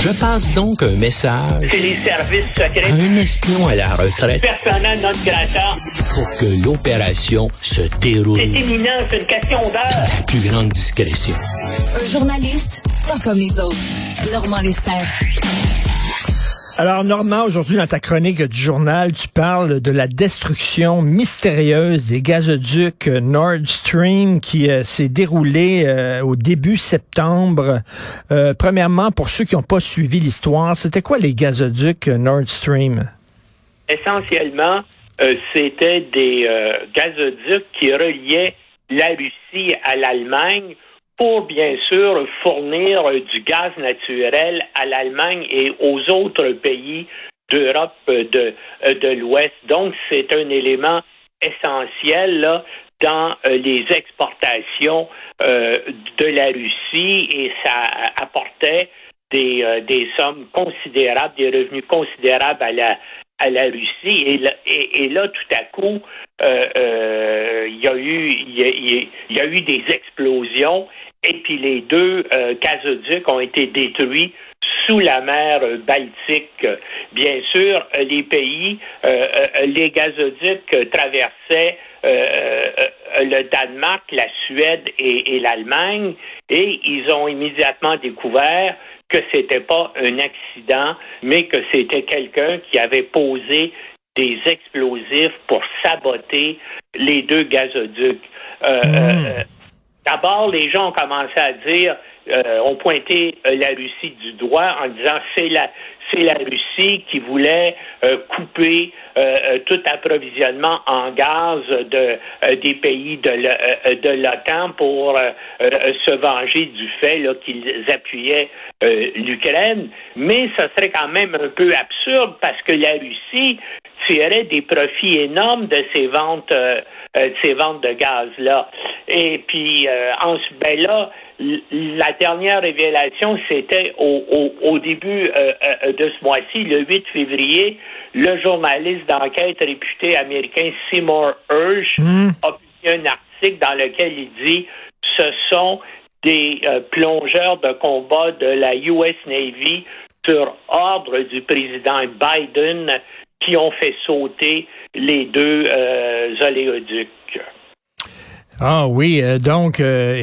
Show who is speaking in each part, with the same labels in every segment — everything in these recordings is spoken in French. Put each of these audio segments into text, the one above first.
Speaker 1: Je passe donc un message
Speaker 2: C'est les services
Speaker 1: à
Speaker 2: secrets.
Speaker 1: un espion à la retraite
Speaker 2: Personnel non grata.
Speaker 1: pour que l'opération se déroule
Speaker 2: C'est imminent, c'est une question d'heure.
Speaker 1: la plus grande discrétion.
Speaker 3: Un journaliste, pas comme les autres. Normand Lester.
Speaker 4: Alors, Normand, aujourd'hui, dans ta chronique du journal, tu parles de la destruction mystérieuse des gazoducs Nord Stream qui euh, s'est déroulée euh, au début septembre. Euh, premièrement, pour ceux qui n'ont pas suivi l'histoire, c'était quoi les gazoducs Nord Stream?
Speaker 2: Essentiellement, c'était des gazoducs qui reliaient la Russie à l'Allemagne pour bien sûr fournir du gaz naturel à l'Allemagne et aux autres pays d'Europe de, euh, de l'Ouest. Donc, c'est un élément essentiel là, dans euh, les exportations euh, de la Russie et ça apportait des, des sommes considérables, des revenus considérables à la, à la Russie. Et là, tout à coup, euh, euh, il y a eu y a, eu des explosions et puis les deux euh, gazoducs ont été détruits sous la mer Baltique. Bien sûr, les pays, les gazoducs traversaient le Danemark, la Suède et l'Allemagne, et ils ont immédiatement découvert que c'était pas un accident, mais que c'était quelqu'un qui avait posé des explosifs pour saboter les deux gazoducs. Euh, euh, D'abord, les gens ont commencé à dire, euh, ont pointé euh, la Russie du doigt en disant c'est la c'est la Russie qui voulait euh, couper tout approvisionnement en gaz de des pays de de l'OTAN pour se venger du fait qu'ils appuyaient l'Ukraine. Mais ce serait quand même un peu absurde parce que la Russie tirait des profits énormes de ces ventes euh, euh, de ces ventes de gaz là. Et puis euh, en ben là la dernière révélation, c'était au, au, au début euh, de ce mois-ci, le 8 février, le journaliste d'enquête réputé américain Seymour Hersh a publié un article dans lequel il dit ce sont des euh, plongeurs de combat de la US Navy sur ordre du président Biden qui ont fait sauter les deux euh, oléoducs.
Speaker 4: Ah oui, euh, donc, euh,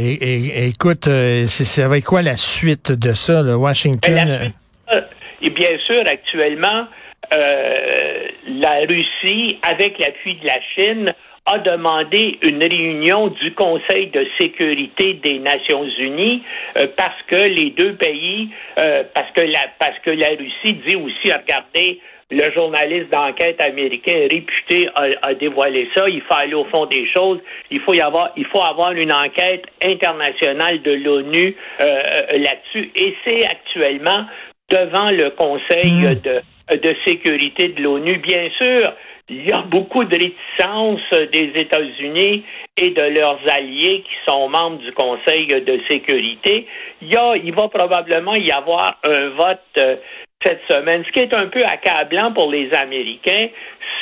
Speaker 4: écoute, euh, c'est- ça va être quoi la suite de ça, le Washington?
Speaker 2: Ben, Et bien sûr, actuellement, la Russie, avec l'appui de la Chine, a demandé une réunion du Conseil de sécurité des Nations Unies euh, parce que les deux pays, euh, parce que la parce que la Russie dit aussi, regardez, le journaliste d'enquête américain réputé a, a dévoilé ça. Il faut aller au fond des choses. Il faut y avoir, il faut avoir une enquête internationale de l'ONU euh, euh, là-dessus. Et c'est actuellement devant le Conseil euh, de, de sécurité de l'ONU. Bien sûr, il y a beaucoup de réticence des États-Unis et de leurs alliés qui sont membres du Conseil de sécurité. Il, y a, il va probablement y avoir un vote euh, cette semaine. Ce qui est un peu accablant pour les Américains,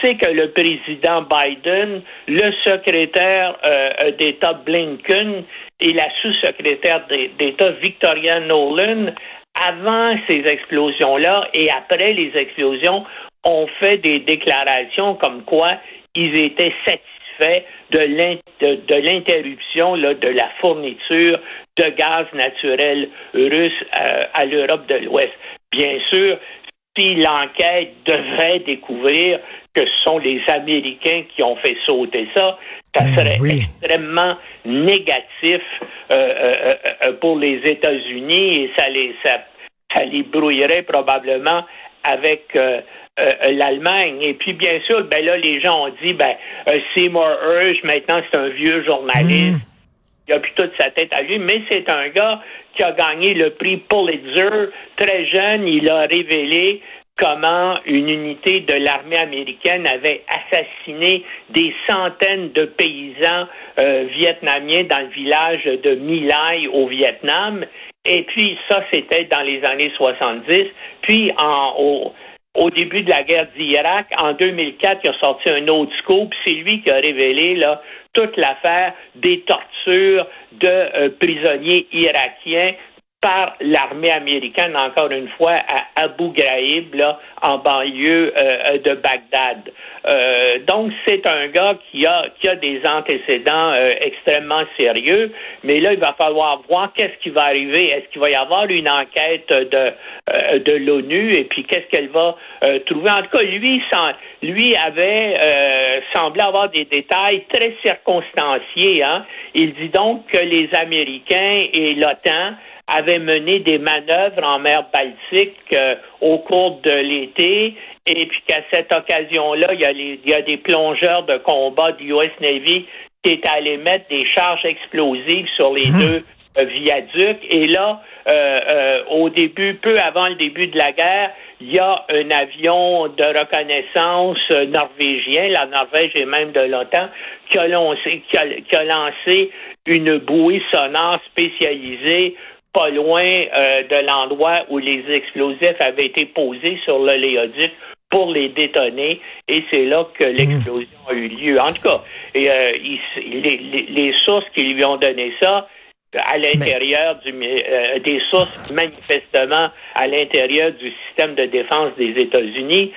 Speaker 2: c'est que le président Biden, le secrétaire euh, d'État Blinken et la sous-secrétaire d'État Victoria Nolan, avant ces explosions-là et après les explosions, ont fait des déclarations comme quoi ils étaient satisfaits de l'in- de- de l'interruption de la fourniture de gaz naturel russe euh, à l'Europe de l'Ouest. Bien sûr, si l'enquête devrait découvrir que ce sont les Américains qui ont fait sauter ça, ça
Speaker 4: Ben
Speaker 2: serait
Speaker 4: oui.
Speaker 2: extrêmement négatif euh, euh, euh, pour les États-Unis et ça les ça, ça les brouillerait probablement avec euh, euh, l'Allemagne. Et puis bien sûr, ben là les gens ont dit ben euh, Seymour Hersh maintenant c'est un vieux journaliste. Il a plus toute sa tête à lui, mais c'est un gars qui a gagné le prix Pulitzer. Très jeune, il a révélé comment une unité de l'armée américaine avait assassiné des centaines de paysans euh, vietnamiens dans le village de My Lai au Vietnam. Et puis ça, c'était dans les années 70. Puis en, au, au début de la guerre d'Irak, en 2004, il a sorti un autre scoop. C'est lui qui a révélé là, toute l'affaire des tortures de euh, prisonniers irakiens par l'armée américaine, encore une fois, à Abu Ghraib, là, en banlieue euh, de Bagdad. Euh, donc, c'est un gars qui a, qui a des antécédents euh, extrêmement sérieux, mais là, il va falloir voir qu'est-ce qui va arriver. Est-ce qu'il va y avoir une enquête de, de l'ONU? Et puis qu'est-ce qu'elle va trouver? En tout cas, lui, sans, lui avait semblé avoir des détails très circonstanciés. Hein? Il dit donc que les Américains et l'OTAN avait mené des manœuvres en mer Baltique euh, au cours de l'été et puis qu'à cette occasion-là, il, il, y a des plongeurs de combat du US Navy qui étaient allés mettre des charges explosives sur les mhm. deux euh, viaducs. Et là, euh, au début, peu avant le début de la guerre, il y a un avion de reconnaissance norvégien, la Norvège et même de l'OTAN, qui a lancé une bouée sonore spécialisée pas loin euh, de l'endroit où les explosifs avaient été posés sur l'oléoduc pour les détonner, et c'est là que hmm. l'explosion a eu lieu. En tout cas, et, euh, les, sources qui lui ont donné ça, à l'intérieur du euh, des sources manifestement à l'intérieur du système de défense des États-Unis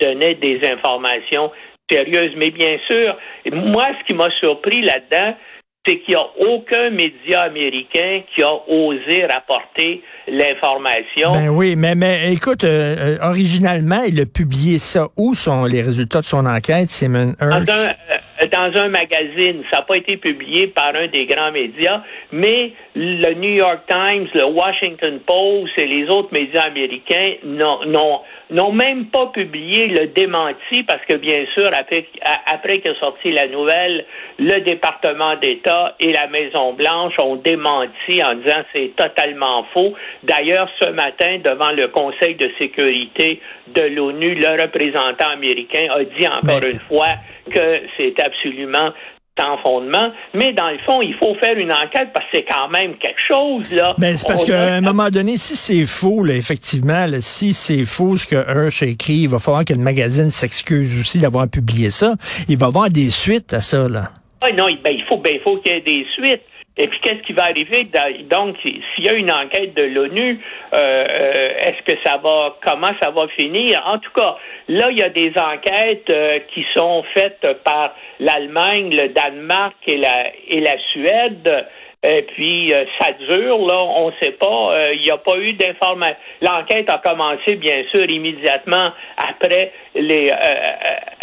Speaker 2: donnaient des informations sérieuses. Mais bien sûr, moi, ce qui m'a surpris là-dedans, c'est qu'il n'y a aucun média américain qui a osé rapporter l'information.
Speaker 4: Ben oui, mais, mais écoute, euh, euh, originalement, il a publié ça. Où sont les résultats de son enquête, Simon Hirsch?
Speaker 2: Dans un, euh, dans un magazine. Ça n'a pas été publié par un des grands médias, mais le New York Times, le Washington Post et les autres médias américains n'ont n'ont même pas publié le démenti parce que, bien sûr, après, après qu'est sorti la nouvelle, le département d'État et la Maison-Blanche ont démenti en disant c'est totalement faux. D'ailleurs, ce matin, devant le Conseil de sécurité de l'ONU, le représentant américain a dit encore une fois que c'est absolument sans fondement, mais dans le fond, il faut faire une enquête parce que c'est quand même quelque chose, là.
Speaker 4: Ben, c'est parce qu'à un moment donné, si c'est faux, là, effectivement, si c'est faux ce que Hirsch a écrit, il va falloir que le magazine s'excuse aussi d'avoir publié ça. Il va y avoir des suites à ça, là.
Speaker 2: Ah non, ben, il faut, ben, il faut qu'il y ait des suites. Et puis, qu'est-ce qui va arriver? Donc, s'il y a une enquête de l'ONU, euh, euh, est-ce que ça va, comment ça va finir? En tout cas, là, il y a des enquêtes euh, qui sont faites par l'Allemagne, le Danemark et la, et la Suède. Et puis, ça dure, là, on ne sait pas, il n'y a pas eu d'information. L'enquête a commencé, bien sûr, immédiatement après les,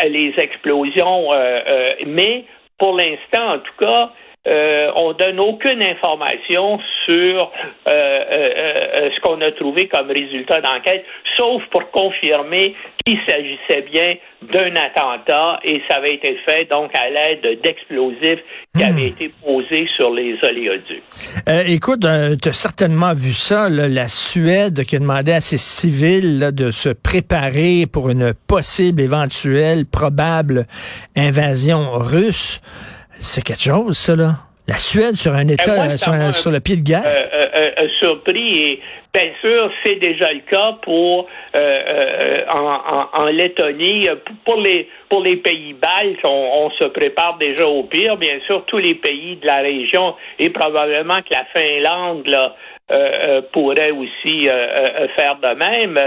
Speaker 2: les explosions, mais pour l'instant, en tout cas, euh, on donne aucune information sur euh, euh, ce qu'on a trouvé comme résultat d'enquête, sauf pour confirmer qu'il s'agissait bien d'un attentat et ça avait été fait donc à l'aide d'explosifs qui avaient hmm. été posés sur les oléoducs.
Speaker 4: écoute, tu as certainement vu ça, la Suède qui a demandé à ses civils de se préparer pour une possible, éventuelle, probable invasion russe. C'est quelque chose, ça, là. La Suède sur un État, sur, le pied de guerre.
Speaker 2: Euh, euh, euh, surpris et bien sûr, c'est déjà le cas pour en, Lettonie. Pour les pour les pays baltes, on, se prépare déjà au pire. Bien sûr, tous les pays de la région et probablement que la Finlande là, pourrait aussi faire de même.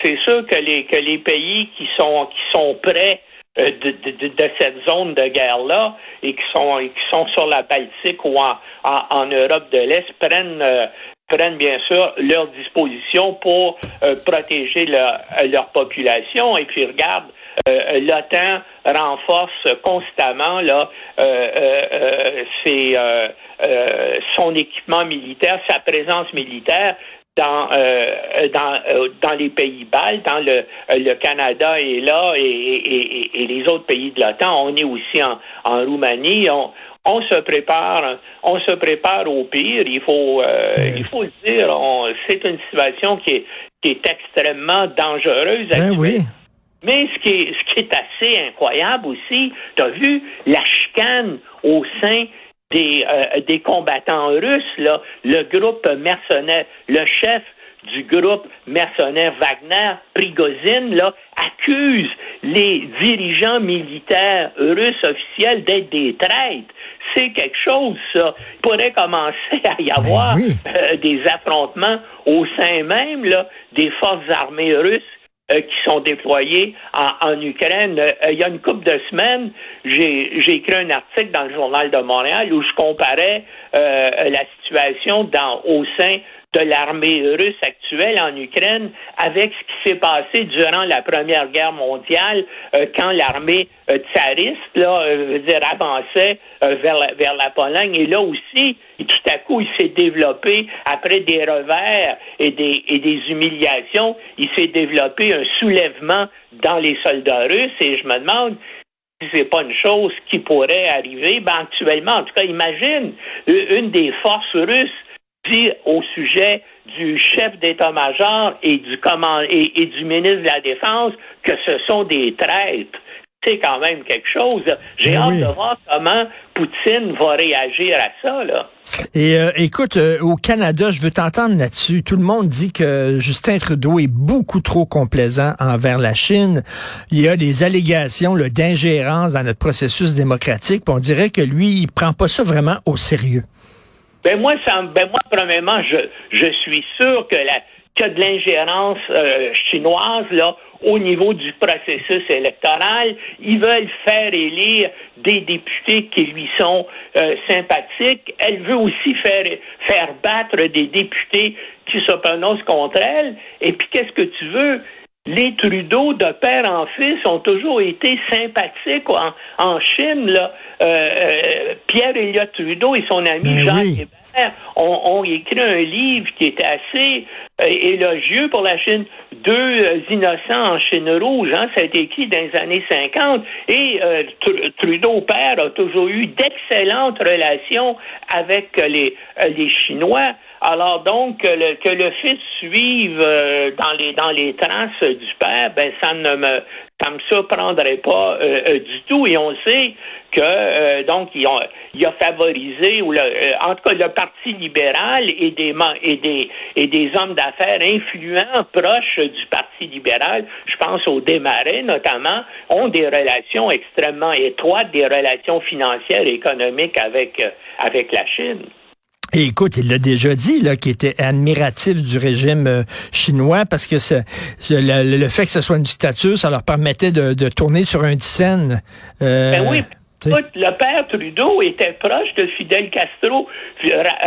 Speaker 2: C'est sûr que les que les pays qui sont qui sont prêts euh, de, de, de, cette zone de guerre-là et qui sont, qui sont sur la Baltique ou en, en, Europe de l'Est prennent, euh, prennent bien sûr leur disposition pour euh, protéger leur, leur population. Et puis regarde, l'OTAN renforce constamment là ses, son équipement militaire, sa présence militaire dans euh, dans euh, dans les pays baltes, dans le le Canada est là et, et, et, les autres pays de l'OTAN. On est aussi en, en Roumanie. On, on se prépare, on se prépare au pire. Il faut, euh, il faut le dire. C'est une situation qui est, qui est extrêmement dangereuse.
Speaker 4: Ben oui.
Speaker 2: Mais ce qui est, ce qui est assez incroyable aussi, tu as vu la chicane au sein des, euh, des combattants russes, là, le groupe mercenaire, le chef du groupe mercenaire Wagner, Prigozhin, là, accuse les dirigeants militaires russes officiels d'être des traîtres. c'est quelque chose, ça. Il pourrait commencer à y avoir euh, des affrontements au sein même là, des forces armées russes euh, qui sont déployées en, Ukraine. Euh, il y a une couple de semaines, j'ai écrit un article dans le journal de Montréal où je comparais la situation dans, au sein de l'armée russe actuelle en Ukraine avec ce qui s'est passé durant la Première Guerre mondiale euh, quand l'armée euh, tsariste là, euh, avançait vers, la, vers la Pologne. Et là aussi, tout à coup, il s'est développé, après des revers et des, et des humiliations, il s'est développé un soulèvement dans les soldats russes. Et je me demande si c'est pas une chose qui pourrait arriver, ben actuellement, en tout cas, imagine une des forces russes dit au sujet du chef d'état-major et du et, du ministre de la Défense que ce sont des traîtres. C'est quand même quelque chose. J'ai ben hâte de voir comment Poutine va réagir à ça. Là.
Speaker 4: Et euh, écoute, euh, au Canada, je veux t'entendre là-dessus. Tout le monde dit que Justin Trudeau est beaucoup trop complaisant envers la Chine. Il y a des allégations d'ingérence dans notre processus démocratique. on dirait que lui, il prend pas ça vraiment au sérieux.
Speaker 2: Ben moi, ça, ben moi, premièrement, je, je suis sûr que la a de l'ingérence euh, chinoise là au niveau du processus électoral. Ils veulent faire élire des députés qui lui sont euh, sympathiques. Elle veut aussi faire faire battre des députés qui se prononcent contre elle. Et puis qu'est-ce que tu veux? Les Trudeau, de père en fils, ont toujours été sympathiques en, en Chine. Là. Euh, euh Pierre Elliott Trudeau et son ami ben Jean Hébert ont, écrit un livre qui était assez euh, élogieux pour la Chine. Deux innocents en Chine rouge, hein, ça a été écrit dans les années 50. Et Trudeau père a toujours eu d'excellentes relations avec les, les Chinois. Alors donc que le, que le fils suive euh, dans les dans les traces du père, ben ça ne me ça me surprendrait pas euh, euh, du tout. Et on sait que donc il a, a favorisé ou en tout cas le Parti libéral et des et des et des hommes d'affaires influents proches du Parti libéral, je pense au Desmarais notamment, ont des relations extrêmement étroites, des relations financières et économiques avec avec la Chine.
Speaker 4: Et écoute, il l'a déjà dit, là, qu'il était admiratif du régime euh, chinois parce que le, fait que ce soit une dictature, ça leur permettait de, tourner sur un scène.
Speaker 2: Euh, ben oui. Écoute, le père Trudeau était proche de Fidel Castro.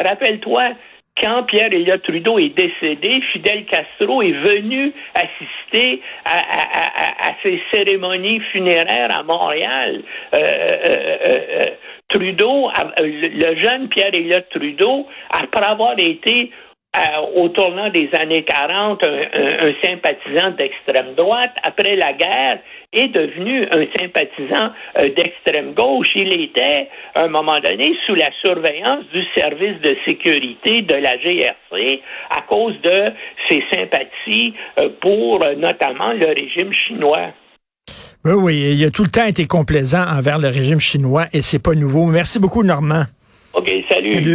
Speaker 2: Rappelle-toi, quand Pierre Elliott Trudeau est décédé, Fidel Castro est venu assister à, ces cérémonies funéraires à Montréal. Euh, Trudeau, le jeune Pierre Elliott Trudeau, après avoir été euh, au tournant des années 40 un, sympathisant d'extrême droite, après la guerre, est devenu un sympathisant euh, d'extrême gauche. Il était, à un moment donné, sous la surveillance du service de sécurité de la GRC à cause de ses sympathies euh, pour notamment le régime chinois.
Speaker 4: Oui, oui, il a tout le temps été complaisant envers le régime chinois et c'est pas nouveau. Merci beaucoup, Normand.
Speaker 2: OK, salut.